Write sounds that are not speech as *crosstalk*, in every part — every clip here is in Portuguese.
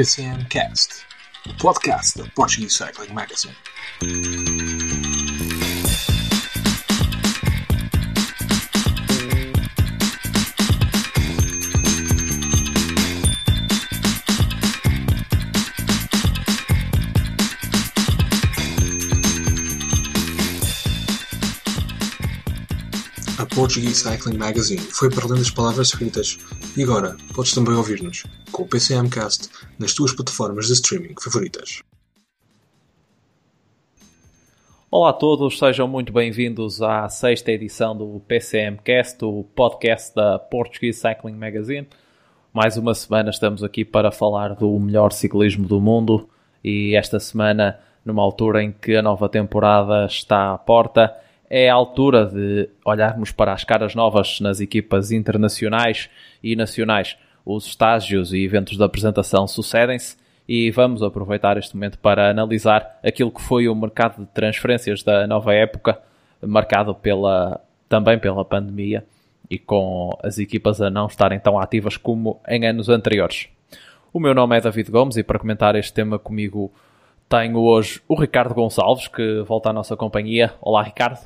PCM Cast, o podcast da Portuguese Cycling Magazine. A Portuguese Cycling Magazine foi além das palavras escritas e agora podes também ouvir-nos com o PCM Cast nas tuas plataformas de streaming favoritas. Olá a todos, sejam muito bem-vindos à sexta edição do PCM Cast, o podcast da Portuguese Cycling Magazine. Mais uma semana estamos aqui para falar do melhor ciclismo do mundo e esta semana, numa altura em que a nova temporada está à porta, é a altura de olharmos para as caras novas nas equipas internacionais e nacionais. Os estágios e eventos de apresentação sucedem-se e vamos aproveitar este momento para analisar aquilo que foi o mercado de transferências da nova época, marcado pela, também pela pandemia e com as equipas a não estarem tão ativas como em anos anteriores. O meu nome é David Gomes e para comentar este tema comigo tenho hoje o Ricardo Gonçalves, que volta à nossa companhia. Olá, Ricardo.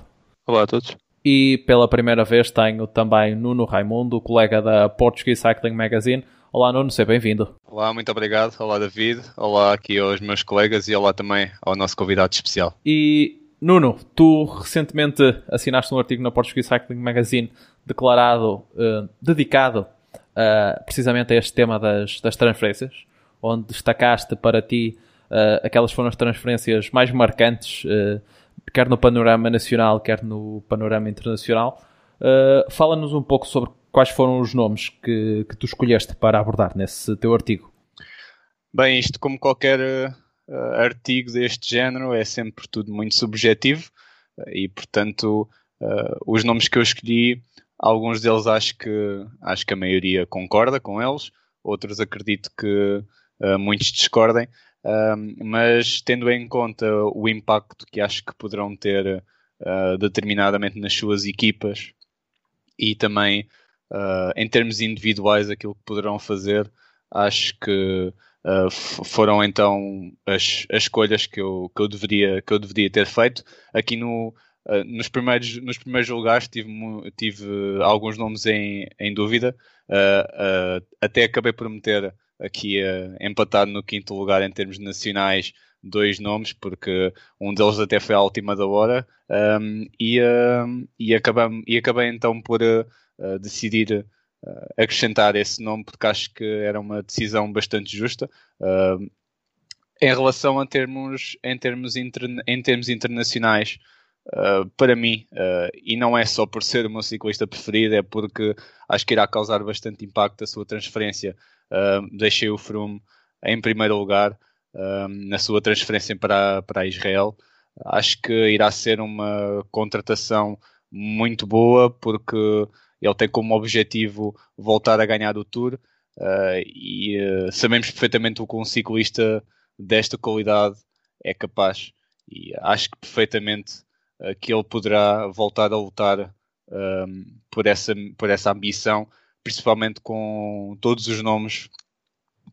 Olá a todos. E pela primeira vez tenho também Nuno Raimundo, colega da Portuguese Cycling Magazine. Olá Nuno, seja bem-vindo. Olá, muito obrigado. Olá David. Olá aqui aos meus colegas e olá também ao nosso convidado especial. E Nuno, tu recentemente assinaste um artigo na Portuguese Cycling Magazine declarado, uh, dedicado uh, precisamente a este tema das, das transferências, onde destacaste para ti uh, aquelas foram as transferências mais marcantes quer no panorama nacional, quer no panorama internacional. Uh, Fala-nos um pouco sobre quais foram os nomes que, que tu escolheste para abordar nesse teu artigo. Bem, isto como qualquer uh, artigo deste género é sempre tudo muito subjetivo uh, e, portanto, os nomes que eu escolhi, alguns deles acho que, acho que a maioria concorda com eles, outros acredito que muitos discordem, um, mas tendo em conta o impacto que acho que poderão ter uh, determinadamente nas suas equipas e também uh, em termos individuais aquilo que poderão fazer, acho que uh, foram então as, as escolhas que eu, que, eu deveria, que eu deveria ter feito. Aqui no, nos, primeiros, nos primeiros lugares tive, tive alguns nomes em, em dúvida, até acabei por meter aqui uh, empatado no quinto lugar em termos nacionais dois nomes, porque um deles até foi à última da hora, um, e, uh, e, acabei, e acabei então por uh, decidir uh, acrescentar esse nome, porque acho que era uma decisão bastante justa. em relação a termos, em termos, interna em termos internacionais, para mim, e não é só por ser o meu ciclista preferido, é porque acho que irá causar bastante impacto a sua transferência deixei o Froome em primeiro lugar na sua transferência para, para Israel. Acho que irá ser uma contratação muito boa porque ele tem como objetivo voltar a ganhar o Tour uh, e uh, sabemos perfeitamente o que um ciclista desta qualidade é capaz e acho que perfeitamente uh, que ele poderá voltar a lutar por, essa, por essa ambição principalmente com todos os nomes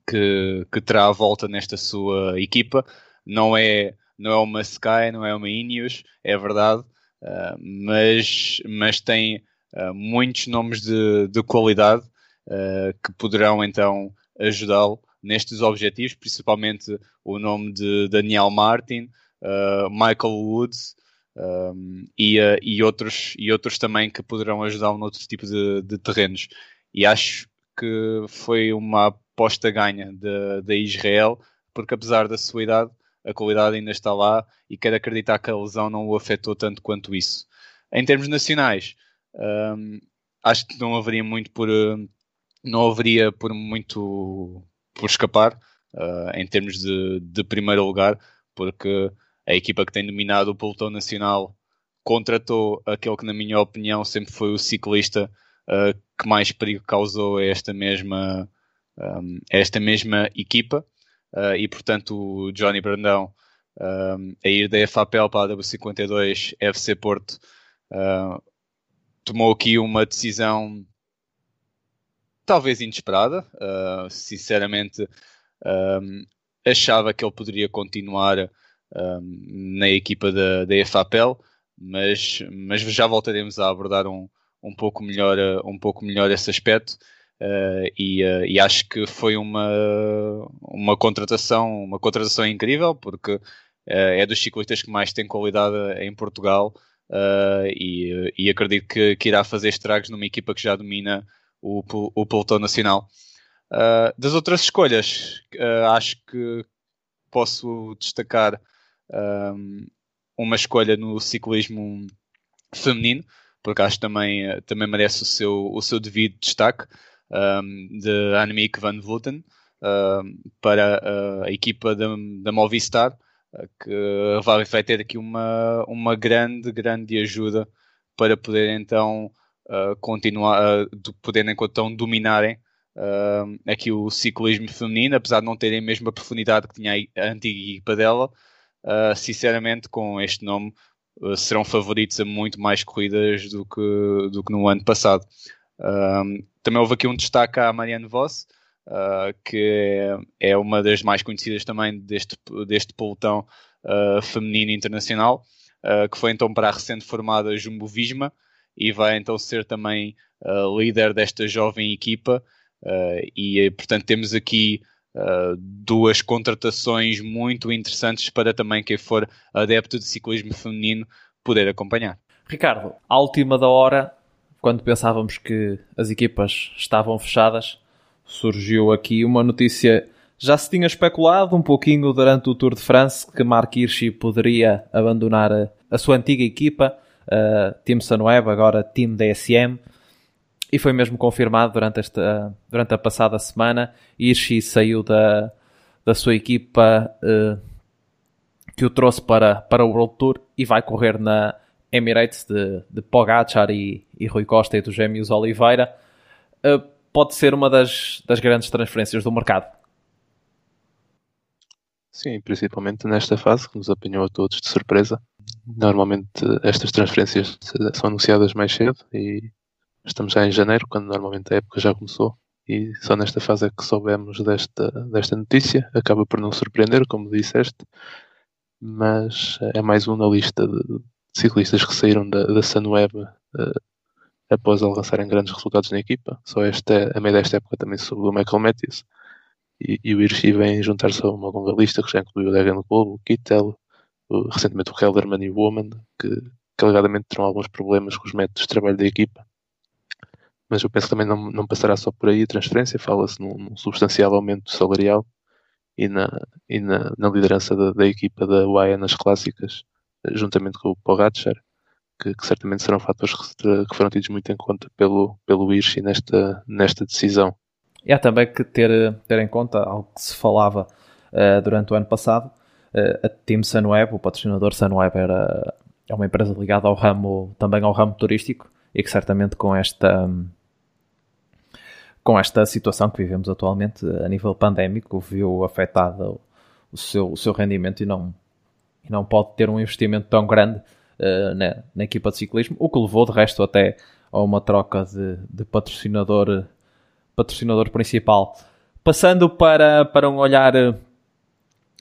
que, que terá à volta nesta sua equipa. Não é, não é uma Sky, não é uma Ineos, é verdade, uh, mas, mas tem uh, muitos nomes de, de qualidade uh, que poderão então ajudá-lo nestes objetivos, principalmente o nome de Daniel Martin, Michael Woods, um, e, e, outros, e outros também que poderão ajudá-lo noutros tipos de, de terrenos e acho que foi uma aposta ganha da Israel, porque apesar da sua idade, a qualidade ainda está lá e quero acreditar que a lesão não o afetou tanto quanto isso. Em termos nacionais, um, acho que não haveria muito por não haveria por muito por escapar uh, em termos de, de primeiro lugar, porque a equipa que tem dominado o pelotão nacional contratou aquele que, na minha opinião, sempre foi o ciclista uh, que mais perigo causou a esta mesma, um, esta mesma equipa. Uh, e portanto o Johnny Brandão um, a ir da FAPEL para a W52 FC Porto uh, tomou aqui uma decisão talvez inesperada. Uh, sinceramente, um, achava que ele poderia continuar um, na equipa da, da EFAPEL, mas, mas já voltaremos a abordar um, um, pouco, melhor, um pouco melhor esse aspecto. Uh, e, uh, e, acho que foi uma, uma contratação uma contratação incrível porque uh, é dos ciclistas que mais tem qualidade em Portugal e, e, acredito que, que, irá fazer estragos numa equipa que já domina o, o pelotão nacional. das outras escolhas, acho que posso destacar um, uma escolha no ciclismo feminino, porque acho que também, também merece o seu, o seu devido destaque, um, de Annemiek van Vleuten um, para a equipa da, da Movistar, que vai, vai ter aqui uma, uma grande, grande ajuda para poder então uh, continuar, uh, então dominarem uh, aqui o ciclismo feminino, apesar de não terem a mesma profundidade que tinha a antiga equipa dela, uh, sinceramente, com este nome, serão favoritos a muito mais corridas do que, do que no ano passado. também houve aqui um destaque à Marianne Voss, que é, é, uma das mais conhecidas também deste, deste pelotão feminino internacional, que foi então para a recente formada Jumbo Visma e vai então ser também líder desta jovem equipa Uh, e portanto temos aqui uh, duas contratações muito interessantes para também quem for adepto de ciclismo feminino poder acompanhar. Ricardo, à última da hora, quando pensávamos que as equipas estavam fechadas, surgiu aqui uma notícia. Já se tinha especulado um pouquinho durante o Tour de France que Mark Hirschi poderia abandonar a, a sua antiga equipa, uh, Team Sunweb, agora Team DSM. E foi mesmo confirmado durante, esta, durante a passada semana. Hirschi saiu da, da sua equipa uh, que o trouxe para, para o World Tour e vai correr na Emirates de, de Pogacar e, e Rui Costa e dos gêmeos Oliveira. Uh, pode ser uma das, das grandes transferências do mercado. Sim, principalmente nesta fase que nos apanhou a todos de surpresa. Normalmente estas transferências são anunciadas mais cedo e Estamos já em janeiro, quando normalmente a época já começou, e só nesta fase é que soubemos desta, desta notícia. Acaba por não surpreender, como disseste, mas é mais um na lista de ciclistas que saíram da, da Sunweb uh, após alcançarem grandes resultados na equipa. Só esta, a meio desta época também soube o Michael Matthews. E, e o Hirschi vem juntar-se a uma longa lista que já incluiu o Degan Globo, o Kittel, o, recentemente o Helderman e o Woman, que, que alegadamente terão alguns problemas com os métodos de trabalho da equipa mas eu penso que também não, não passará só por aí a transferência, fala-se num, num, substancial aumento salarial e na, e na, na liderança da, da, equipa da UAE nas clássicas, juntamente com o Pogacar, que, que, certamente serão fatores que, que, foram tidos muito em conta pelo, pelo Irshi nesta, nesta decisão. E há também que ter, ter em conta algo que se falava uh, durante o ano passado, uh, a Team Sunweb, o patrocinador Sunweb era é uma empresa ligada ao ramo, também ao ramo turístico, e que certamente com esta com esta situação que vivemos atualmente a nível pandémico, viu afetado o seu, o seu rendimento e não, e não pode ter um investimento tão grande uh, na, na, equipa de ciclismo, o que levou de resto até a uma troca de, de patrocinador, patrocinador principal. Passando para, para um olhar eh,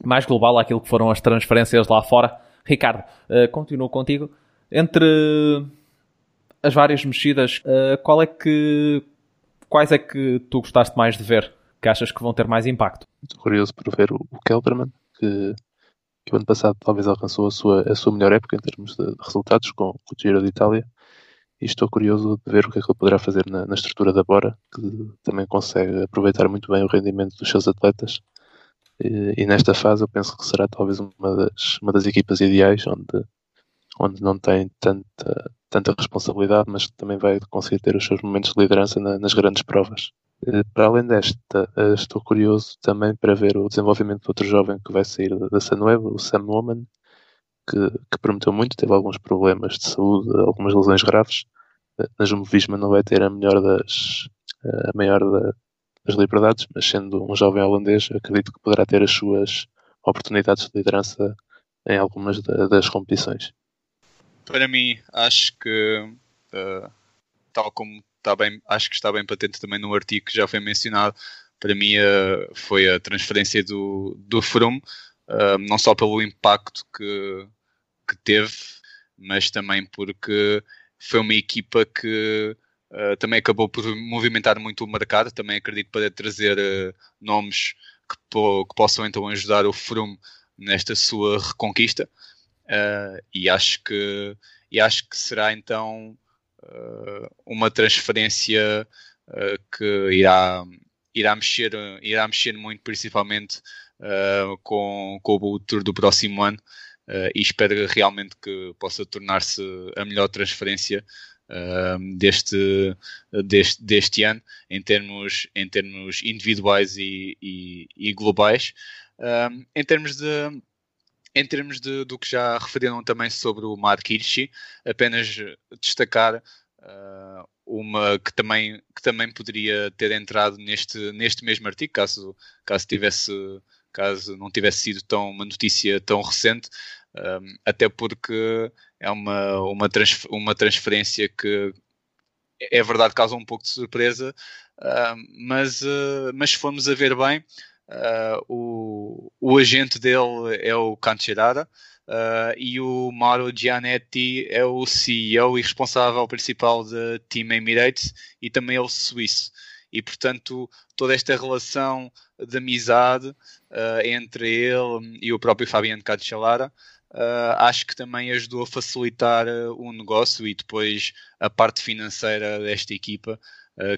mais global àquilo que foram as transferências lá fora, Ricardo, uh, continuo contigo. Entre as várias mexidas, uh, qual é que quais é que tu gostaste mais de ver? Que achas que vão ter mais impacto? Estou curioso por ver o, Kelderman, que, que o ano passado talvez alcançou a sua, a sua melhor época em termos de, resultados com, com o Giro de Itália. E estou curioso de ver o que é que ele poderá fazer na, na estrutura da Bora, que também consegue aproveitar muito bem o rendimento dos seus atletas. E, e, nesta fase eu penso que será talvez uma das, uma das equipas ideais onde, onde não tem tanta, tanta responsabilidade, mas também vai conseguir ter os seus momentos de liderança na, nas grandes provas. Eh, para além desta, eh, estou curioso também para ver o desenvolvimento de outro jovem que vai sair da Sunweb, o Sam Woman, que, que, prometeu muito, teve alguns problemas de saúde, algumas lesões graves. Eh, na Jumbo Visma não vai ter a melhor das, a maior das liberdades, mas sendo um jovem holandês, acredito que poderá ter as suas oportunidades de liderança em algumas das competições para mim, acho que uh, tal como está bem, acho que está bem patente também no artigo que já foi mencionado, para mim uh, foi a transferência do, do Froome, uh, não só pelo impacto que, que teve, mas também porque foi uma equipa que uh, também acabou por movimentar muito o mercado, também acredito para trazer nomes que, po que, possam então ajudar o Froome nesta sua reconquista e acho que e acho que será então uma transferência que irá irá mexer, irá mexer muito, principalmente uh, com, com o Tour do próximo ano. Uh, e espero realmente que possa tornar-se a melhor transferência uh, deste, deste, deste ano em termos, em termos individuais e, e, e globais. em termos de em termos de, do que já referiram também sobre o Mark Hirschi, apenas destacar uh, uma que também, que também poderia ter entrado neste, neste mesmo artigo, caso, caso, tivesse, caso não tivesse sido tão, uma notícia tão recente, um, até porque é uma, uma, transfer, uma transferência que é verdade causa um pouco de surpresa, uh, mas, uh, mas se formos a ver bem, uh, o, o agente dele é o Cancerara, Uh, e o Mauro Gianetti é o CEO e responsável principal da Team Emirates e também é o suíço. E portanto, toda esta relação de amizade uh, entre ele e o próprio Fabiano Cancellara acho que também ajudou a facilitar o negócio e depois a parte financeira desta equipa,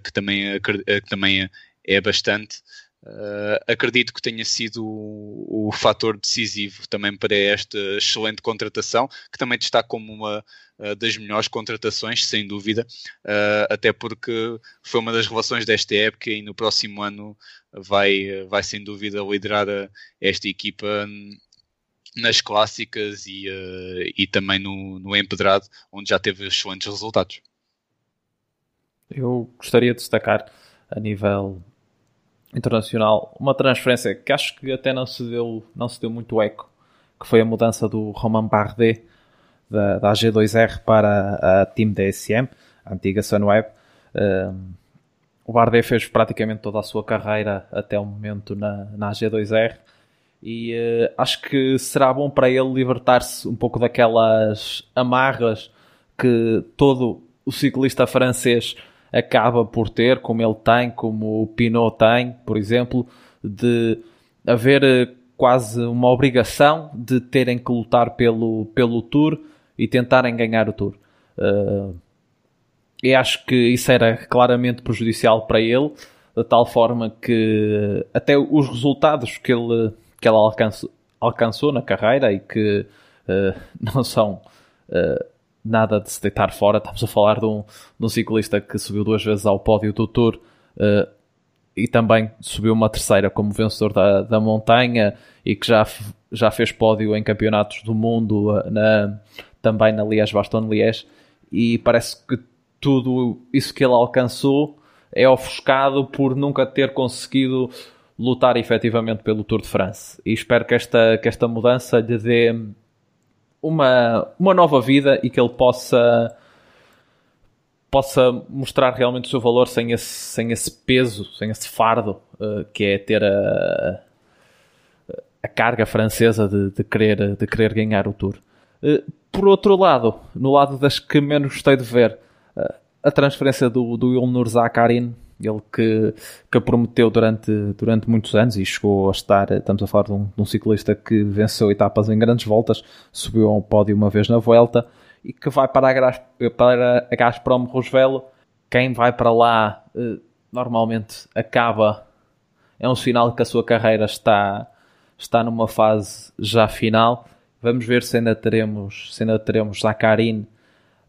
que, também, que também é bastante. Uh, acredito que tenha sido o, o fator decisivo também para esta excelente contratação, que também está como uma uh, das melhores contratações, sem dúvida, uh, até porque foi uma das relações desta época e no próximo ano vai, vai sem dúvida liderar esta equipa nas clássicas e, e também no, no empedrado, onde já teve excelentes resultados. Eu gostaria de destacar a nível internacional, uma transferência que acho que até não se deu, não se deu muito eco, que foi a mudança do Romain Bardet da, da AG2R para a Team DSM, a antiga Sunweb. Um, o Bardet fez praticamente toda a sua carreira até o momento na, na AG2R e uh, acho que será bom para ele libertar-se um pouco daquelas amarras que todo o ciclista francês acaba por ter, como ele tem, como o Pinot tem, por exemplo, de haver eh, quase uma obrigação de terem que lutar pelo, pelo Tour e tentarem ganhar o Tour. Uh, e acho que isso era claramente prejudicial para ele, de tal forma que até os resultados que ele, que ele alcançou, alcançou na carreira e que uh, *laughs* não são uh, nada de se deitar fora. Estamos a falar de um, de um ciclista que subiu duas vezes ao pódio do Tour uh, e também subiu uma terceira como vencedor da, da montanha e que já, já fez pódio em campeonatos do mundo uh, na, também na Liège-Bastogne-Liège e parece que tudo isso que ele alcançou é ofuscado por nunca ter conseguido lutar efetivamente pelo Tour de France. E espero que esta, que esta mudança lhe dê uma, uma nova vida e que ele possa possa mostrar realmente o seu valor sem esse, sem esse peso, sem esse fardo uh, que é ter a, a carga francesa de, de, querer, de querer ganhar o Tour. Uh, por outro lado, no lado das que menos gostei de ver, uh, a transferência do, do Ilnur Zakarin ele que, que prometeu durante, durante muitos anos e chegou a estar, estamos a falar de um, de um ciclista que venceu etapas em grandes voltas, subiu ao pódio uma vez na volta e que vai para a, para a Gazprom Rosvelo. Quem vai para lá eh, normalmente acaba, é um sinal que a sua carreira está, está numa fase já final. Vamos ver se ainda teremos, se ainda teremos Zakarin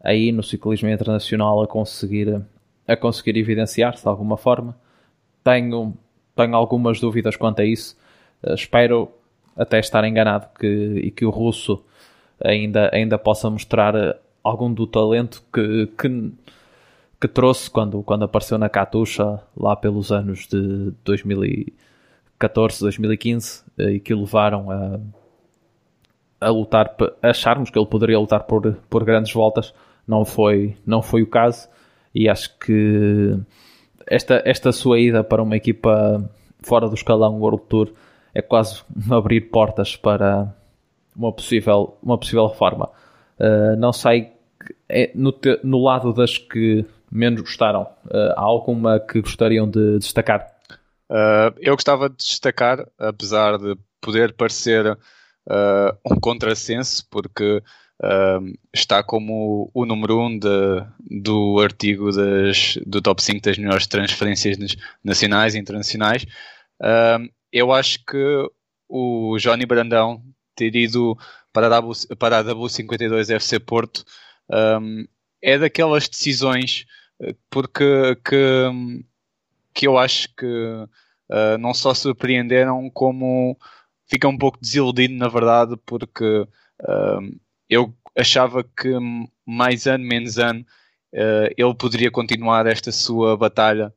aí no ciclismo internacional a conseguir a conseguir evidenciar-se de alguma forma. Tenho, tenho algumas dúvidas quanto a isso. Uh, espero até estar enganado que, e que o russo ainda, ainda possa mostrar eh, algum do talento que, que, que, trouxe quando, quando apareceu na Katusha lá pelos anos de 2014, 2015 eh, e que o levaram a, a lutar, acharmos que ele poderia lutar por, por grandes voltas. Não foi, não foi o caso e acho que esta, esta sua ida para uma equipa fora do escalão World Tour é quase abrir portas para uma possível, uma possível reforma. Uh, não sei, é, no, te, no, lado das que menos gostaram, uh, há alguma que gostariam de destacar? Uh, eu gostava de destacar, apesar de poder parecer um contrassenso, porque está como o número 1 um do artigo das, do top 5 das melhores transferências nacionais e internacionais. eu acho que o Johnny Brandão ter ido para a, w, para a W52 FC Porto um, é daquelas decisões eh, porque que, que eu acho que uh, não só surpreenderam como fica um pouco desiludido na verdade porque uh, eu achava que mais ano menos ano uh, ele poderia continuar esta sua batalha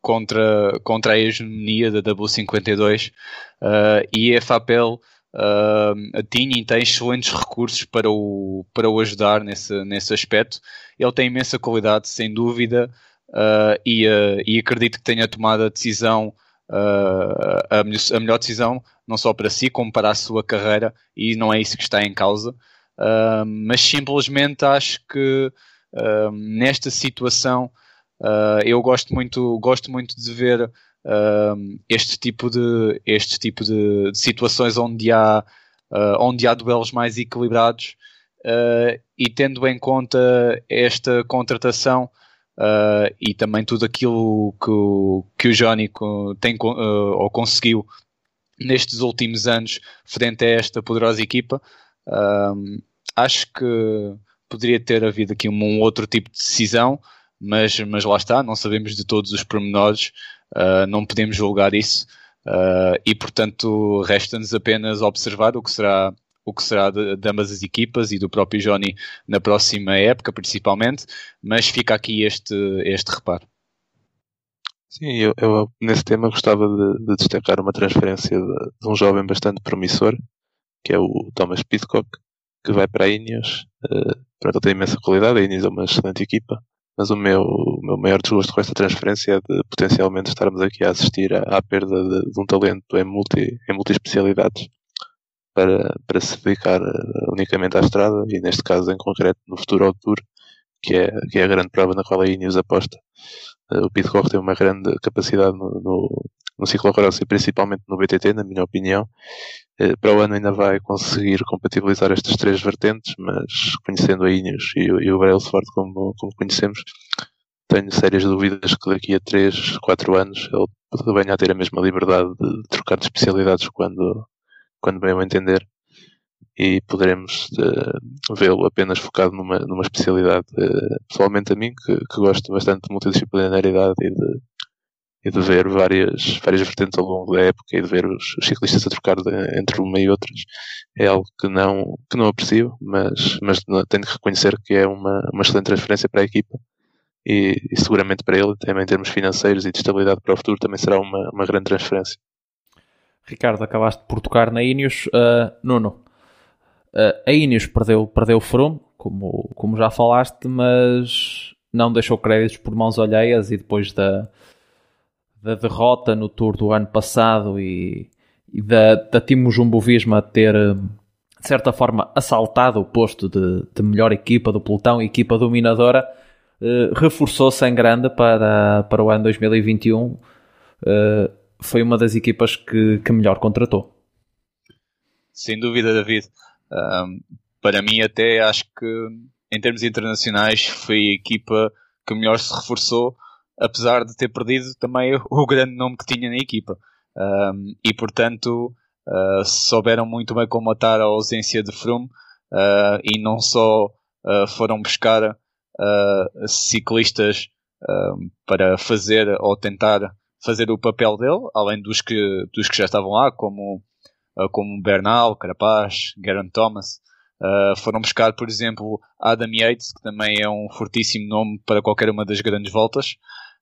contra, contra a hegemonia da W52 uh, e a FAPEL uh, tinha e tem excelentes recursos para o, para o ajudar nesse, nesse aspecto. Ele tem imensa qualidade, sem dúvida, uh, e, uh, e acredito que tenha tomado a decisão, uh, a, melhor, a, melhor, decisão, não só para si, como para a sua carreira, e não é isso que está em causa. Uh, mas simplesmente acho que nesta situação Uh, eu gosto muito, gosto muito de ver uh, este tipo de, este tipo de, de situações onde há, uh, onde há duelos mais equilibrados e tendo em conta esta contratação e também tudo aquilo que o, que o Johnny tem ou conseguiu nestes últimos anos frente a esta poderosa equipa, acho que poderia ter havido aqui um, um outro tipo de decisão mas, mas lá está, não sabemos de todos os pormenores, uh, não podemos julgar isso. Uh, e portanto resta-nos apenas observar o que será o que será de, de, ambas as equipas e do próprio Johnny na próxima época, principalmente, mas fica aqui este, este reparo. Sim, eu, eu nesse tema gostava de, de, destacar uma transferência de, de, um jovem bastante promissor, que é o Thomas Pitcock, que vai para a Ineos. Uh, tem imensa qualidade, a Ineos é uma excelente equipa, mas o meu, o meu maior desgosto com esta transferência é de potencialmente estarmos aqui a assistir à, à perda de, de, um talento em, multi, em multi-especialidades para, para se dedicar uh, unicamente à estrada e neste caso em concreto no futuro ao Tour, que é, que é a grande prova na qual a Ineos aposta. Uh, o Pitcock tem uma grande capacidade no, no, no ciclocross e principalmente no BTT, na minha opinião, eh, para o ano ainda vai conseguir compatibilizar estas três vertentes, mas conhecendo a Ineos e, e o Brailsford como, como conhecemos, tenho sérias dúvidas que daqui a 3, 4 anos ele venha a ter a mesma liberdade de trocar de especialidades quando, quando bem o entender e poderemos uh, vê-lo apenas focado numa, numa especialidade. Uh, pessoalmente a mim, que, que gosto bastante de multidisciplinaridade e de, e de ver várias, várias vertentes ao longo da época e de ver os, os ciclistas a trocar de, entre uma e outras é algo que não, que não aprecio, mas, mas tenho que reconhecer que é uma, uma excelente transferência para a equipa e, e, seguramente para ele, também em termos financeiros e de estabilidade para o futuro, também será uma, uma grande transferência. Ricardo, acabaste por tocar na Ineos. Uh, Nuno, uh, a Ineos perdeu, perdeu o Froome, como, como já falaste, mas não deixou créditos por mãos alheias e depois da, da derrota no Tour do ano passado e, e da, da Timo Jumbo-Visma ter, de certa forma, assaltado o posto de, de melhor equipa do pelotão, equipa dominadora, eh, reforçou-se em grande para, para o ano 2021. Eh, foi uma das equipas que, que melhor contratou. Sem dúvida, David. Um, para mim, até acho que em termos internacionais foi a equipa que melhor se reforçou apesar de ter perdido também *laughs* o grande nome que tinha na equipa. Um, e portanto uh, souberam muito bem combatar a ausência de Froome uh, e não só uh, foram buscar ciclistas para fazer ou tentar fazer o papel dele, além dos que, dos que já estavam lá, como, como Bernal, Carapaz, Geraint Thomas. foram buscar, por exemplo, Adam Yates, que também é um fortíssimo nome para qualquer uma das grandes voltas.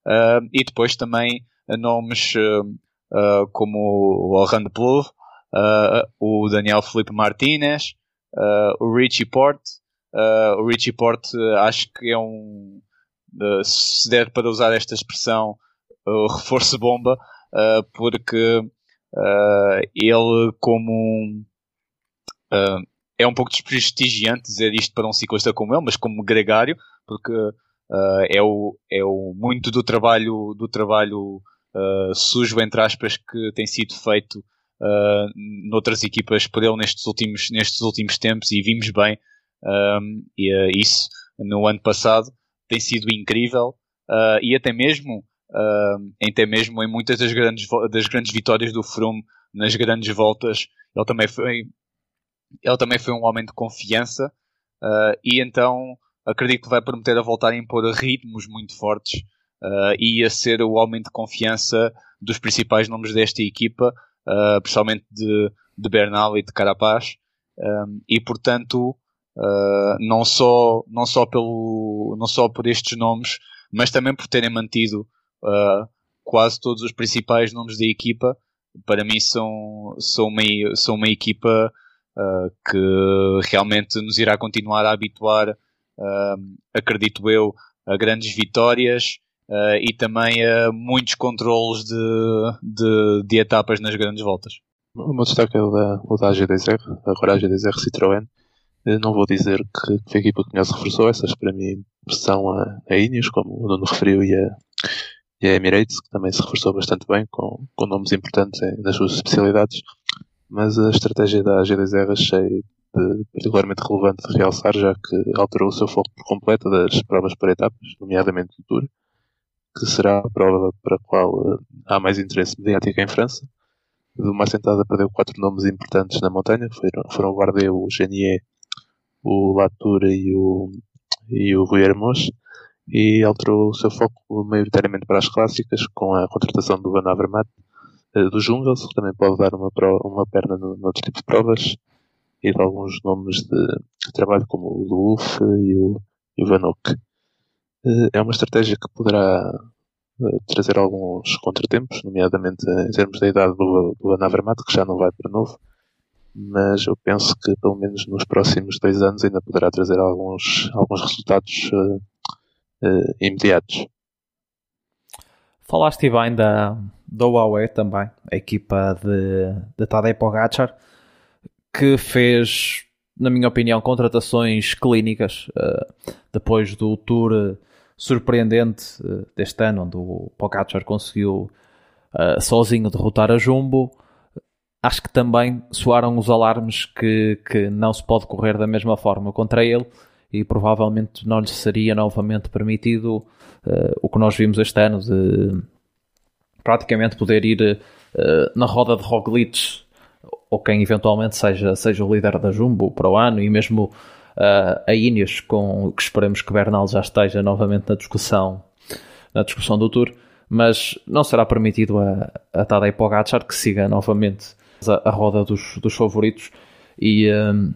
Uh, e depois também nomes uh, como o Laurent Plouf, o Daniel Felipe Martinez, o Richie Port. o Richie Port acho que é um, se der para usar esta expressão, reforço bomba. uh, porque uh, ele, como uh, é um pouco desprestigiante dizer isto para um ciclista como ele, mas como gregário, porque é, o, é o muito do trabalho, do trabalho sujo, entre aspas, que tem sido feito noutras equipas por ele nestes últimos, nestes últimos tempos e vimos bem um, isso no ano passado tem sido incrível uh, e até mesmo uh, até mesmo em muitas das grandes, das grandes vitórias do Froome nas grandes voltas ele também foi ele também foi um homem de confiança uh, e então acredito que vai prometer a voltar a impor ritmos muito fortes uh, e a ser o homem de confiança dos principais nomes desta equipa, uh, principalmente de, de Bernal e de Carapaz. Um, e portanto, Uh, não só não só pelo não só por estes nomes mas também por terem mantido uh, quase todos os principais nomes da equipa para mim são são uma são uma equipa uh, que realmente nos irá continuar a habituar acredito eu a grandes vitórias e também a muitos controles de, de, de, etapas nas grandes voltas. O meu destaque é o da, o da AG2R, agora a AG2R Citroën, não vou dizer que, que a equipa que melhor se reforçou, essas para mim são a, a Ineos, como o Nuno referiu, e a, e a Emirates, que também se reforçou bastante bem, com, com nomes importantes nas suas especialidades. Mas a estratégia da AG2R achei de, particularmente relevante de realçar, já que alterou o seu foco por completo das provas por etapas, nomeadamente do Tour, que será a prova para a qual uh, há mais interesse mediático em França. De uma assentada perdeu quatro nomes importantes na montanha, foram, foram o Bardet, o Genier o Latour e o, e o Rui Hermos e alterou o seu foco maioritariamente para as clássicas com a contratação do Van Avermaet eh, do Jungels, que também pode dar uma, uma perna no, no outro tipo de provas e de alguns nomes de, de trabalho como o Luuf e o, e o Van Ock. Eh, é uma estratégia que poderá eh, trazer alguns contratempos, nomeadamente em termos da idade do, do Van Avermaet, que já não vai para novo, mas eu penso que pelo menos nos próximos dois anos ainda poderá trazer alguns, alguns resultados uh, uh, imediatos. Falaste bem da, da Huawei também, a equipa de, de Tadej Pogacar, que fez, na minha opinião, contratações clínicas uh, depois do tour surpreendente deste ano, onde o Pogacar conseguiu sozinho derrotar a Jumbo acho que também soaram os alarmes que, que não se pode correr da mesma forma contra ele e provavelmente não lhe seria novamente permitido uh, o que nós vimos este ano de praticamente poder ir uh, na roda de Roglic ou quem eventualmente seja, seja o líder da Jumbo para o ano e mesmo uh, a Ineos com que esperemos que Bernal já esteja novamente na discussão na discussão do Tour. Mas não será permitido a, a Tadej Pogacar que siga novamente a, a roda dos, dos favoritos e, um,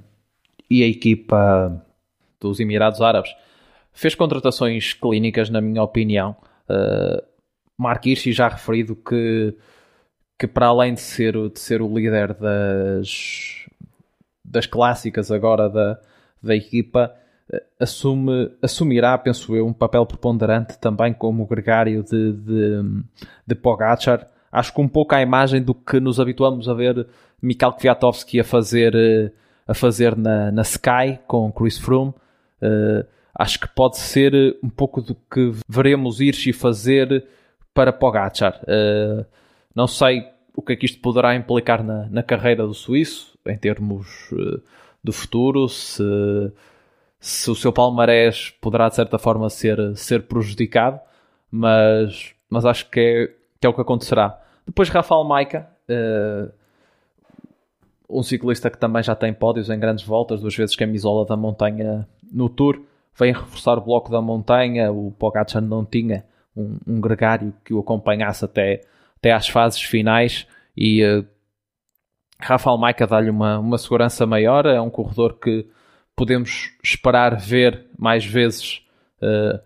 e a equipa dos Emirados Árabes fez contratações clínicas, na minha opinião. Uh, Mark Hirschi já referido que, que para além de ser, de ser o líder das, das clássicas agora da, da equipa, assume, assumirá, penso eu, um papel preponderante também como gregário de, de, de Pogacar acho que um pouco à imagem do que nos habituamos a ver Mikhail Kwiatkowski a fazer, a fazer na, na Sky com Chris Froome. Uh, acho que pode ser um pouco do que veremos Hirschi fazer para Pogacar. Uh, não sei o que é que isto poderá implicar na, na carreira do suíço, em termos uh, do futuro, se, se o seu palmarés poderá de certa forma ser, ser prejudicado, mas, mas acho que é que é o que acontecerá. Depois Rafael Maica, uh, um ciclista que também já tem pódios em grandes voltas, duas vezes camisola da montanha no Tour, vem reforçar o bloco da montanha, o Pogacar não tinha um, um gregário que o acompanhasse até, até às fases finais e uh, Rafael Maica dá-lhe uma, uma segurança maior, é um corredor que podemos esperar ver mais vezes uh,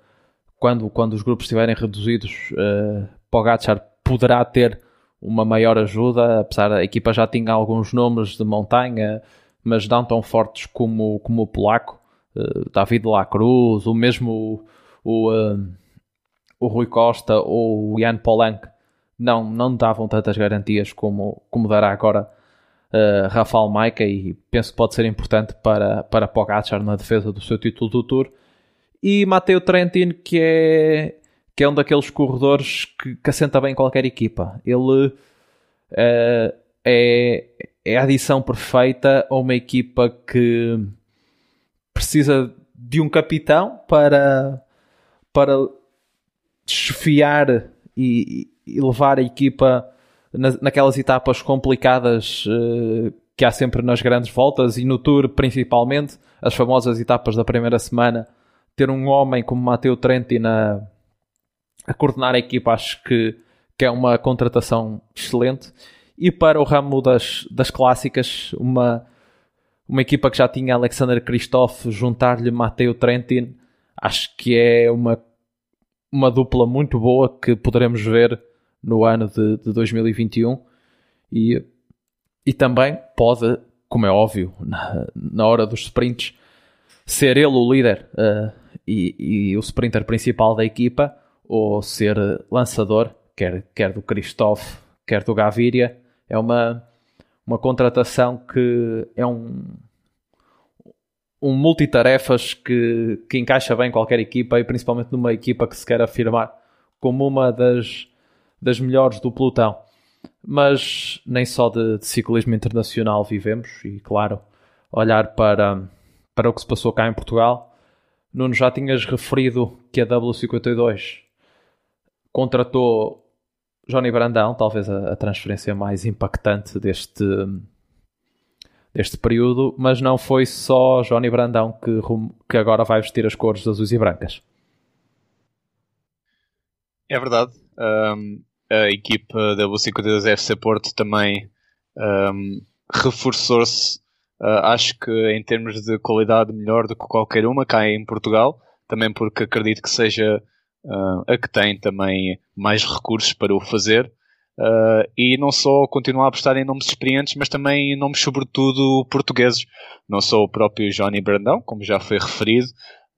quando, quando os grupos estiverem reduzidos uh, Pogacar poderá ter uma maior ajuda, apesar da equipa já tinha alguns nomes de montanha, mas não tão fortes como, como o polaco, uh, David Lacruz, o mesmo o, uh, o Rui Costa ou o Jan Polanc não, não davam tantas garantias como, como dará agora uh, Rafael Maica e penso que pode ser importante para, para Pogacar na defesa do seu título do Tour. E Matteo Trentin, que é, que é um daqueles corredores que, que assenta bem qualquer equipa. Ele uh, é, é a adição perfeita a uma equipa que precisa de um capitão para, para desfiar e, e levar a equipa na, naquelas etapas complicadas uh, que há sempre nas grandes voltas e no Tour principalmente, as famosas etapas da primeira semana, ter um homem como Matteo Trenti na, a coordenar a equipa acho que, que é uma contratação excelente. E para o ramo das, das clássicas, uma, uma equipa que já tinha Alexander Kristoff juntar-lhe Matteo Trentin, acho que é uma, uma dupla muito boa que poderemos ver no ano de, de 2021 e, e também pode, como é óbvio, na, na hora dos sprints, ser ele o líder uh, e, e, o sprinter principal da equipa ou ser lançador, quer, quer do Christophe, quer do Gaviria. É uma, uma contratação que é um, um multitarefas que, que encaixa bem qualquer equipa e principalmente numa equipa que se quer afirmar como uma das das melhores do pelotão. Mas nem só de, de, ciclismo internacional vivemos, e claro, olhar para, para o que se passou cá em Portugal. Nuno, já tinhas referido que a W52 contratou Johnny Brandão, talvez a, a transferência mais impactante deste, deste período, mas não foi só Johnny Brandão que, que agora vai vestir as cores azuis e brancas. É verdade. Um, a equipa da W52 FC Porto também um, reforçou-se, uh, acho que em termos de qualidade melhor do que qualquer uma cá em Portugal, também porque acredito que seja uh, a que tem também mais recursos para o fazer. Uh, e não só continuar a apostar em nomes experientes, mas também em nomes, sobretudo, portugueses. Não só o próprio Johnny Brandão, como já foi referido,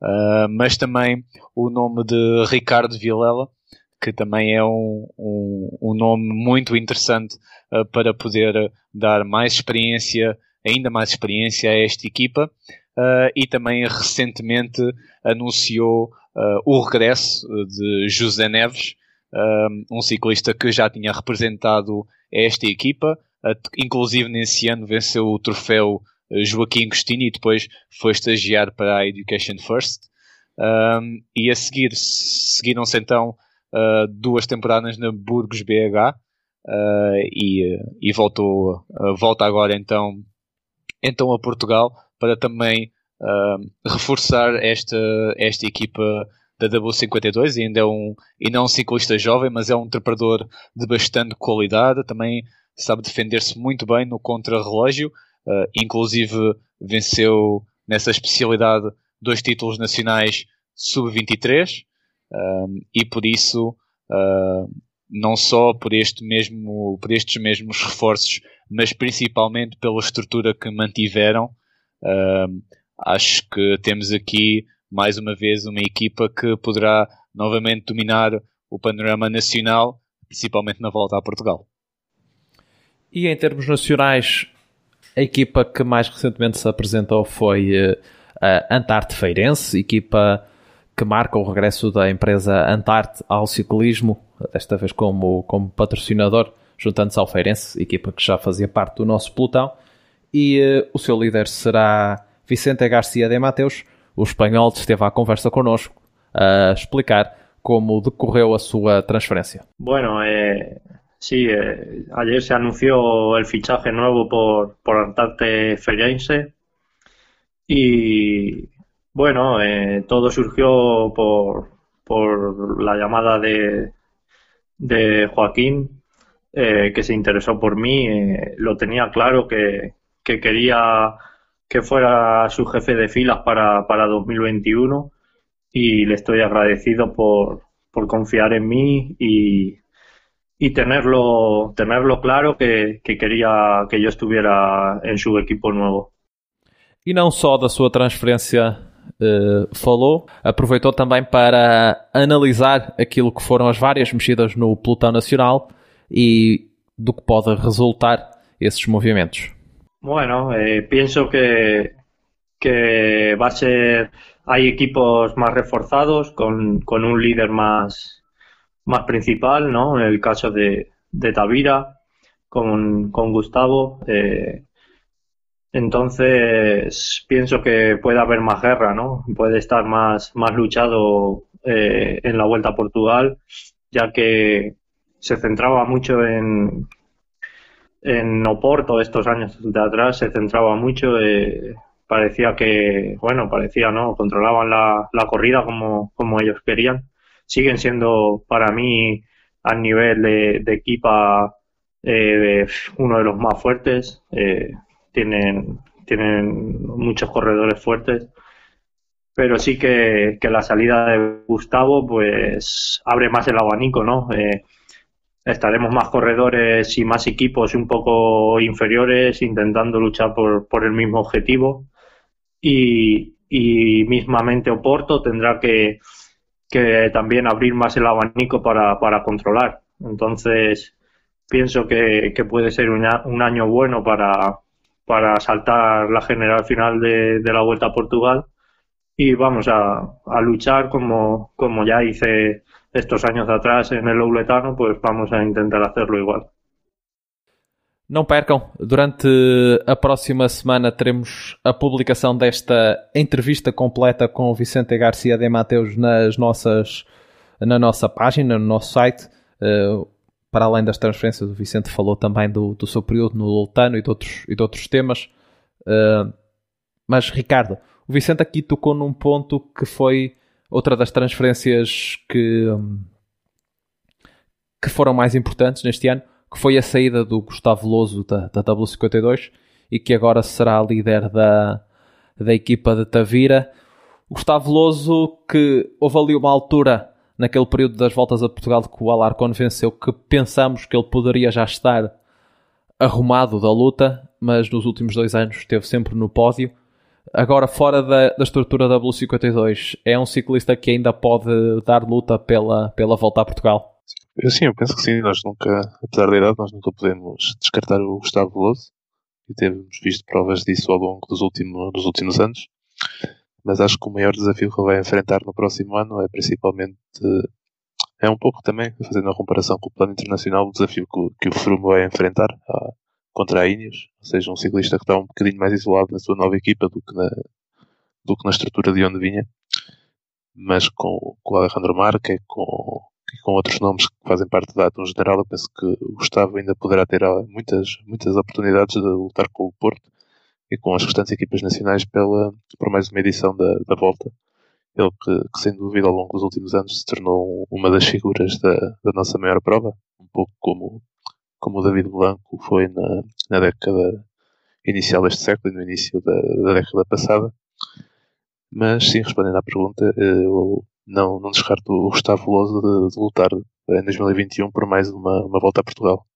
uh, mas também o nome de Ricardo Vilela, que também é um, um, um nome muito interessante uh, para poder dar mais experiência, ainda mais experiência a esta equipa. E também recentemente anunciou uh, o regresso de José Neves, um ciclista que já tinha representado esta equipa, inclusive nesse ano venceu o troféu Joaquim Agostinho e depois foi estagiar para a Education First. Um, e a seguir seguiram-se então uh, duas temporadas na Burgos BH uh, e, e voltou, uh, volta agora então, então a Portugal para também reforçar esta, esta equipa da W52 e ainda é um, e não um ciclista jovem, mas é um trepador de bastante qualidade, também sabe defender-se muito bem no contrarrelógio, uh, inclusive venceu nessa especialidade dois títulos nacionais sub-23, um, e por isso, uh, não só por, este mesmo, por estes mesmos reforços, mas principalmente pela estrutura que mantiveram, uh, acho que temos aqui mais uma vez uma equipa que poderá novamente dominar o panorama nacional, principalmente na volta a Portugal. E em termos nacionais, a equipa que mais recentemente se apresentou foi uh, a Antarte Feirense, equipa que marca o regresso da empresa Antarte ao ciclismo, desta vez como, como patrocinador, juntando-se ao Feirense, equipa que já fazia parte do nosso pelotão, e uh, o seu líder será Vicente Garcia de Mateus. O espanhol esteve à conversa connosco a explicar como decorreu a sua transferência. Bueno, eh, sí, eh, ayer se anunció el fichaje nuevo por, por Antarte Feirense y Bueno, eh, todo surgió por, por la llamada de, de Joaquín, que se interesó por mí. Lo tenía claro que, que, quería que fuera su jefe de filas para, para 2021 y le estoy agradecido por, por confiar en mí y, y tenerlo, tenerlo claro que, que quería que yo estuviera en su equipo nuevo. E não só da sua transferência uh, falou, aproveitou também para analisar aquilo que foram as várias mexidas no pelotão nacional e do que pode resultar esses movimentos. Bueno, eh, pienso que, que va a ser, hay equipos más reforzados con, con un líder más, más principal, ¿no? En el caso de, de Tavira con, con Gustavo. Eh, entonces pienso que puede haber más guerra, ¿no? Puede estar más, más luchado eh, en la Vuelta a Portugal, ya que se centraba mucho en, en Oporto estos años de atrás, se centraba mucho, eh, parecía que, bueno, parecía, ¿no? Controlaban la, corrida como, ellos querían. Siguen siendo para mí a nivel de, de equipa eh, uno de los más fuertes. Eh, tienen, tienen muchos corredores fuertes. Pero sí que, que, la salida de Gustavo pues abre más el abanico, ¿no? Eh, estaremos más corredores y más equipos un poco inferiores intentando luchar por, el mismo objetivo. Y, y mismamente Oporto tendrá que, también abrir más el abanico para, para controlar. Entonces, pienso que, que puede ser un, año bueno para, para saltar la general final de, de la Vuelta a Portugal y vamos a, a, luchar como, como ya hice estos años atrás en el Louletano, pues vamos a intentar hacerlo igual. Não percam, durante a próxima semana teremos a publicação desta entrevista completa com o Vicente Garcia de Mateus nas nossas, na nossa página, no nosso site. Uh, para além das transferências, o Vicente falou também do, do seu período no Loutano e de outros, e de outros temas. Uh, mas, Ricardo, o Vicente aqui tocou num ponto que foi outra das transferências que, que foram mais importantes neste ano, que foi a saída do Gustavo Loso da, da W52 e que agora será líder da, da equipa de Tavira. Gustavo Loso, que houve ali uma altura naquele período das voltas a Portugal que o Alarcon venceu, que pensamos que ele poderia já estar arrumado da luta, mas nos últimos dois anos esteve sempre no pódio. Agora, fora da, da estrutura da W52, é um ciclista que ainda pode dar luta pela, pela volta a Portugal? Sim, eu penso que sim. Nós nunca, apesar da idade, nós nunca podemos descartar o Gustavo Veloso e temos visto provas disso ao longo dos, últimos dos últimos anos. Mas acho que o maior desafio que ele vai enfrentar no próximo ano é principalmente. É um pouco também, fazendo a comparação com o plano internacional, o desafio que, que o Froome vai enfrentar a, contra a Ineos, ou seja, um ciclista que está um bocadinho mais isolado na sua nova equipa do que na, do que na estrutura de onde vinha, mas com, com o Alejandro Marque, com, e com outros nomes que fazem parte da Atom General, eu penso que o Gustavo ainda poderá ter muitas, muitas oportunidades de lutar com o Porto e com as restantes equipas nacionais pela, por mais uma edição da, da volta. Ele que, que, sem dúvida, ao longo dos últimos anos se tornou uma das figuras da, da nossa maior prova, um pouco como, como o David Blanco foi na, na década inicial deste século e no início da, da década passada. Mas sim, respondendo à pergunta, eh, eu não, não descarto o Gustavo Veloso de, de, lutar em 2021 por mais uma, uma volta a Portugal.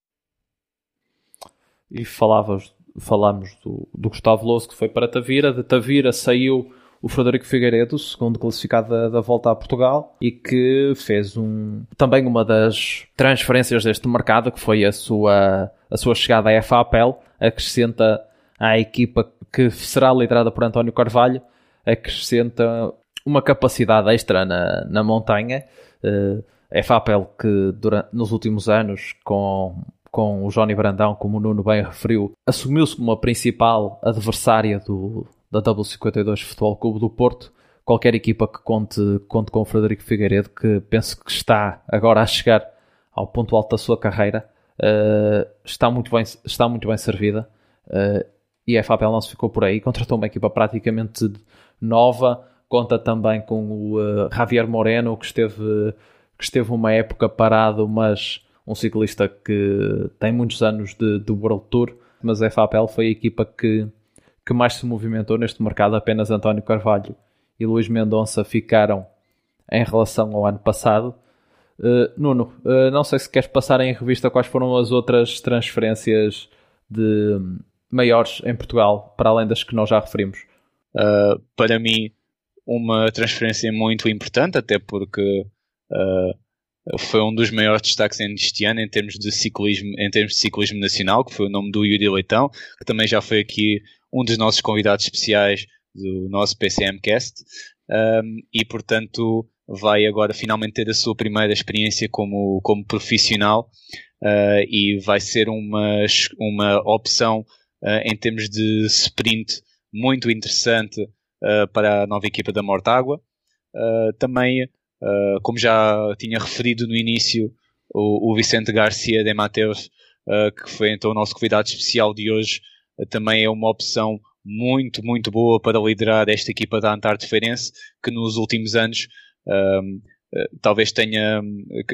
E falavas, falámos do, do Gustavo Veloso que foi para Tavira, de Tavira saiu o Frederico Figueiredo, segundo classificado da, da, volta a Portugal, e que fez um, também uma das transferências deste mercado, que foi a sua, a sua chegada à FAPEL, acrescenta à equipa que será liderada por António Carvalho, acrescenta uma capacidade extra na, na montanha. Uh, é Fapel que durante, nos últimos anos, com, com o Johnny Brandão, como o Nuno bem referiu, assumiu-se como a principal adversária do, da W52 Futebol Clube do Porto. Qualquer equipa que conte, conte com o Frederico Figueiredo, que penso que está agora a chegar ao ponto alto da sua carreira, uh, está, muito bem, está muito bem servida. Uh, e a Fapel não se ficou por aí, contratou uma equipa praticamente nova, conta também com o uh, Javier Moreno, que esteve, que esteve uma época parado, mas um ciclista que tem muitos anos de, de World Tour, mas a FAPL foi a equipa que, que mais se movimentou neste mercado, apenas António Carvalho e Luís Mendonça ficaram em relação ao ano passado. Uh, Nuno, uh, não sei se queres passar em revista quais foram as outras transferências de um, maiores em Portugal, para além das que nós já referimos. Uh, para mim, uma transferência muito importante, até porque foi um dos maiores destaques este ano em termos de ciclismo, em termos de ciclismo nacional, que foi o nome do Yuri Leitão, que também já foi aqui um dos nossos convidados especiais do nosso PCMcast. Um, e portanto vai agora finalmente ter a sua primeira experiência como, como profissional uh, e vai ser uma, uma opção uh, em termos de sprint muito interessante uh, para a nova equipa da Mortágua. também Uh, como já tinha referido no início, o, o Vicente Garcia de Mateus, uh, que foi então o nosso convidado especial de hoje, uh, também é uma opção muito, muito boa para liderar esta equipa da Antártida Feirense, que nos últimos anos talvez tenha,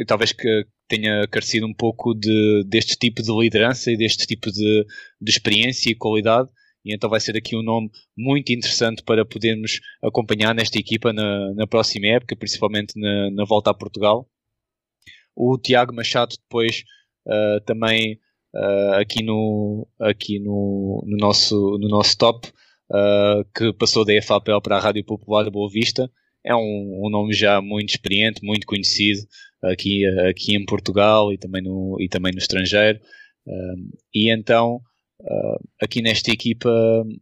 talvez que tenha carecido um pouco de, deste tipo de liderança e deste tipo de, de experiência e qualidade e então vai ser aqui um nome muito interessante para podermos acompanhar nesta equipa na, na próxima época, principalmente na, na, volta a Portugal. O Tiago Machado depois uh, também uh, aqui, no, aqui no, no, nosso, no nosso top, uh, que passou da EFAPEL para a Rádio Popular de Boa Vista. É um, um nome já muito experiente, muito conhecido aqui, aqui em Portugal e também no, e também no estrangeiro. e então uh, aqui nesta equipa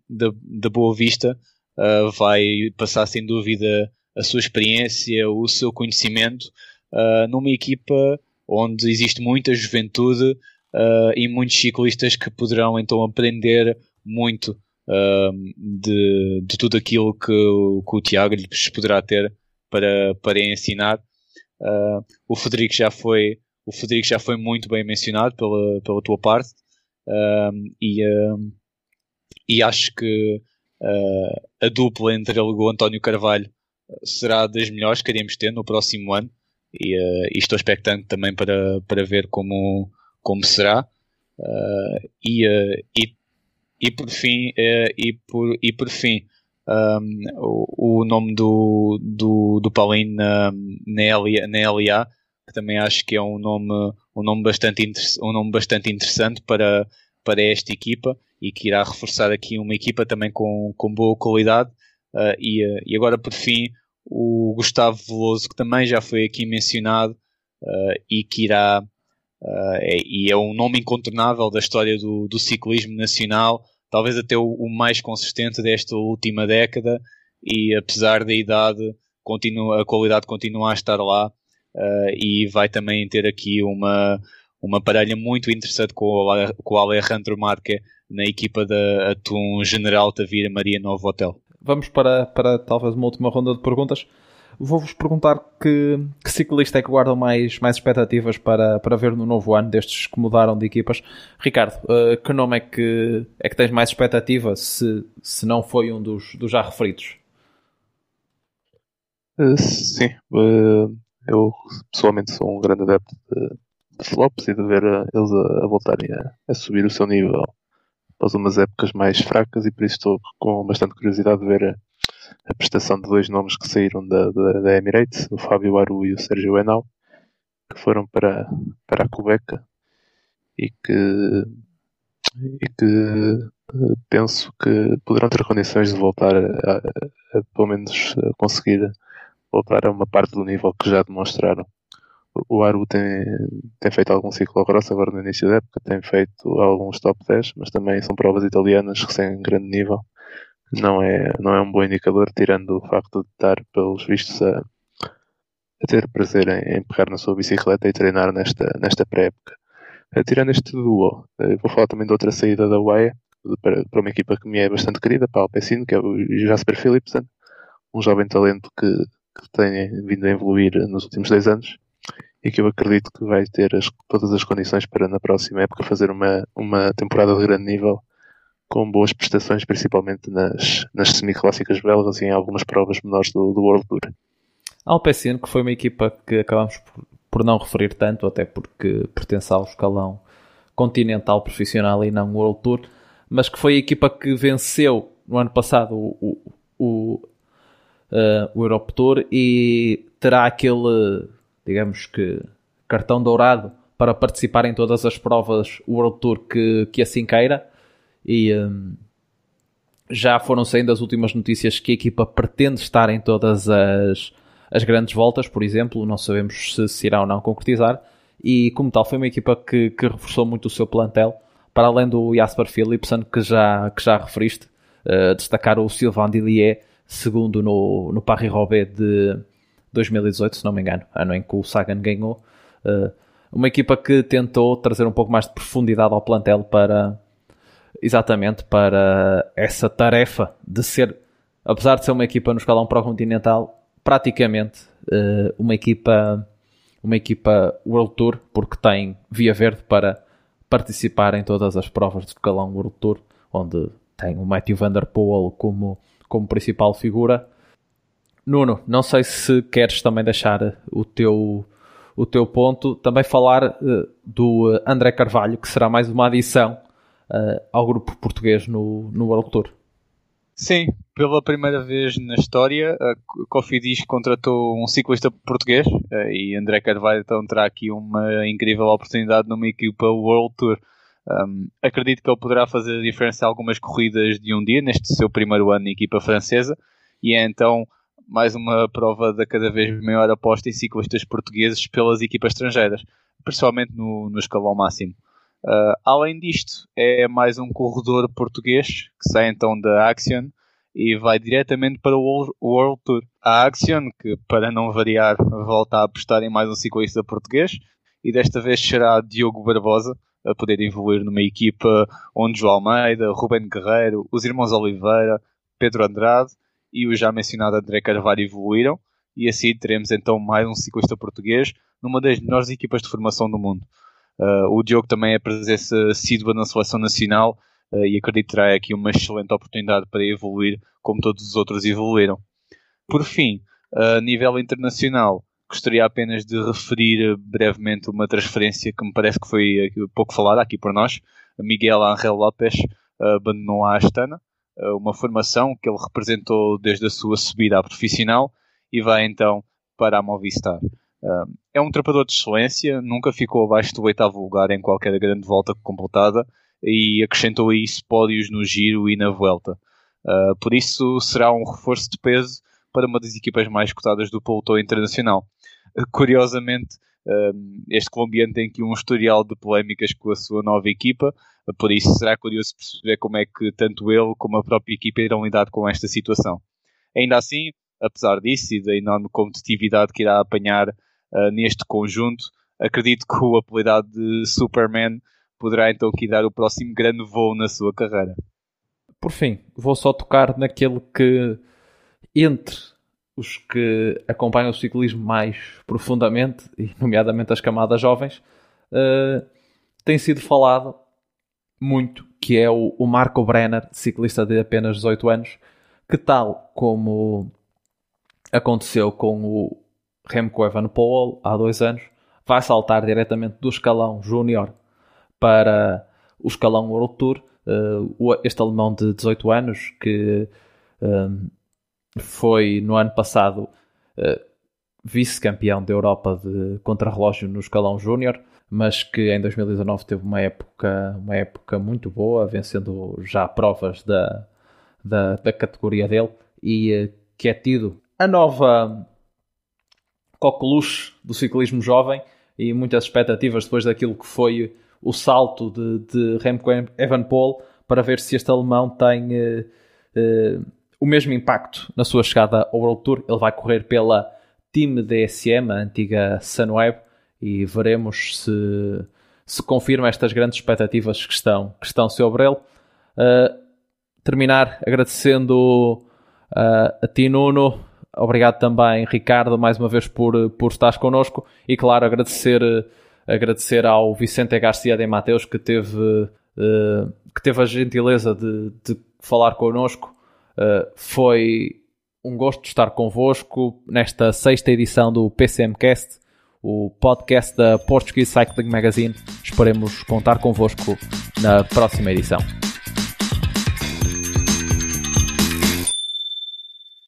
da Boa Vista uh, vai passar sem dúvida a sua experiência, o seu conhecimento uh, numa equipa onde existe muita juventude e muitos ciclistas que poderão então aprender muito de, de, tudo aquilo que, que, o Tiago lhes poderá ter para, para ensinar. o Federico já foi o Federico já foi muito bem mencionado pela, pela tua parte e, e acho que uh, a dupla entre ele e o António Carvalho será das melhores que iremos ter no próximo ano e, uh, e estou expectante também para, para ver como, como será. Uh, e, e, e por fim, e, por, e por fim um, o, o, nome do, do, do Paulinho na, na, LA, na LA que também acho que é um nome, um nome, bastante, um nome bastante interessante para, para esta equipa e que irá reforçar aqui uma equipa também com, com boa qualidade. Uh, e, uh, e agora, por fim, o Gustavo Veloso, que também já foi aqui mencionado uh, e que irá. É, e é um nome incontornável da história do, do ciclismo nacional, talvez até o, o mais consistente desta última década. E apesar da idade, continua, a qualidade continua a estar lá uh, e vai também ter aqui uma, uma parelha muito interessante com o, com o Alejandro Marque na equipa da Atum General Tavira Maria Novo Hotel. Vamos para, para talvez uma última ronda de perguntas. Vou-vos perguntar que, que ciclista é que guardam mais, mais expectativas para, para ver no novo ano, destes que mudaram de equipas. Ricardo, uh, que nome é que, é que tens mais expectativa, se, se não foi um dos, dos já referidos? Uh, sim, uh, eu pessoalmente sou um grande adepto de, de flops e de ver a, eles a, a voltarem a, a, subir o seu nível após umas épocas mais fracas e por isso estou com bastante curiosidade de ver a, a prestação de dois nomes que saíram da, da, da Emirates, o Fábio Aru e o Sérgio Enal, que foram para, para a Cubeca e que, e que eh, penso que poderão ter condições de voltar a, a, a pelo menos conseguir voltar a uma parte do nível que já demonstraram. O Aru tem, tem feito algum ciclo grosso agora no início da época, tem feito alguns top 10, mas também são provas italianas que têm grande nível. Não é, não é um bom indicador, tirando o facto de estar, pelos vistos, a, a ter prazer em, em pegar na sua bicicleta e treinar nesta, nesta pré-época. Eh, tirando este duo, eh, vou falar também de outra saída da UAE, para, para uma equipa que me é bastante querida, para a Alpecin, que é o Jasper Philipsen, um jovem talento que, que tem vindo a evoluir nos últimos dois anos e que eu acredito que vai ter as, todas as condições para na próxima época fazer uma, uma temporada de grande nível com boas prestações, principalmente nas, nas semiclássicas belgas e em algumas provas menores do, do World Tour. Alpecin, que foi uma equipa que acabamos por, por não referir tanto, até porque pertence ao escalão continental profissional e não World Tour, mas que foi a equipa que venceu no ano passado o, o, o, uh, o Europe Tour e terá aquele digamos que, cartão dourado para participar em todas as provas World Tour que, que assim queira. E um, já foram saindo as últimas notícias que a equipa pretende estar em todas as, as grandes voltas, por exemplo, não sabemos se se irá ou não concretizar, e como tal foi uma equipa que, que reforçou muito o seu plantel, para além do Jasper Philipsen, que já, que já referiste, uh, destacar o Sylvain Dillier, segundo no, no Paris-Roubaix de 2018, se não me engano, ano em que o Sagan ganhou. Uh, uma equipa que tentou trazer um pouco mais de profundidade ao plantel para exatamente para essa tarefa de ser, apesar de ser uma equipa no escalão pró-continental, praticamente uh, uma equipa uma equipa World Tour, porque tem via verde para participar em todas as provas de escalão World Tour, onde tem o Matthew Van Der Poel como, como principal figura. Nuno, não sei se queres também deixar o teu, o teu ponto, também falar uh, do André Carvalho, que será mais uma adição uh, ao grupo português no, no World Tour. Sim, pela primeira vez na história, a Cofidis contratou um ciclista português uh, e André Carvalho então terá aqui uma incrível oportunidade numa equipa World Tour. Um, acredito que ele poderá fazer a diferença em algumas corridas de um dia, neste seu primeiro ano na equipa francesa, e é então mais uma prova da cada vez maior aposta em ciclistas portugueses pelas equipas estrangeiras, principalmente no, no escalão máximo. Uh, além disto, é mais um corredor português que sai então da Axion e vai diretamente para o World Tour. A Axion, que para não variar, volta a apostar em mais um ciclista português e desta vez será Diogo Barbosa a poder evoluir numa equipa onde João Almeida, Ruben Guerreiro, os irmãos Oliveira, Pedro Andrade e o já mencionado André Carvalho evoluíram e assim teremos então mais um ciclista português numa das melhores equipas de formação do mundo. Uh, o Diogo também é presença assídua na seleção nacional uh, e acredito que terá aqui uma excelente oportunidade para evoluir como todos os outros evoluíram. Por fim, a nível internacional, gostaria apenas de referir brevemente uma transferência que me parece que foi pouco falada aqui por nós. Miguel Angel Lopes uh, abandonou a Astana, uma formação que ele representou desde a sua subida à profissional e vai então para a Movistar é um trepador de excelência, nunca ficou abaixo do oitavo lugar em qualquer grande volta completada e acrescentou a isso pódios no giro e na volta. Uh, por isso será um reforço de peso para uma das equipas mais cotadas do pelotão internacional. Curiosamente, uh, este colombiano tem aqui um historial de polémicas com a sua nova equipa, por isso será curioso perceber como é que tanto ele como a própria equipa irão lidar com esta situação. Ainda assim, apesar disso e da enorme competitividade que irá apanhar uh, neste conjunto. Acredito que o apelidado de Superman poderá então aqui dar o próximo grande voo na sua carreira. Por fim, vou só tocar naquele que, entre os que acompanham o ciclismo mais profundamente, e nomeadamente as camadas jovens, uh, tem sido falado muito, que é o, o Marco Brenner, ciclista de apenas 18 anos, que tal como aconteceu com o Remco Evenepoel, há dois anos, vai saltar diretamente do escalão júnior para o escalão World Tour. Uh, este alemão de 18 anos, que um, eh, foi no ano passado uh, vice-campeão da Europa de contrarrelógio no escalão júnior, mas que em 2019 teve uma época, uma época muito boa, vencendo já provas da, da, da categoria dele e uh, que é tido a nova coqueluche do ciclismo jovem e muitas expectativas depois daquilo que foi o salto de, de Remco Evenepoel para ver se este alemão tem uh, uh, o mesmo impacto na sua chegada ao World Tour. Ele vai correr pela Team DSM, a antiga Sunweb, e veremos se, se confirma estas grandes expectativas que estão, que estão sobre ele. Uh, terminar agradecendo a ti, Nuno, Obrigado também, Ricardo, mais uma vez por, por estares connosco e, claro, agradecer, agradecer ao Vicente Garcia de Mateus que teve, uh, que teve a gentileza de, de falar connosco. Uh, foi um gosto estar convosco nesta sexta edição do PCMcast, o podcast da Portuguese Cycling Magazine. Esperemos contar convosco na próxima edição.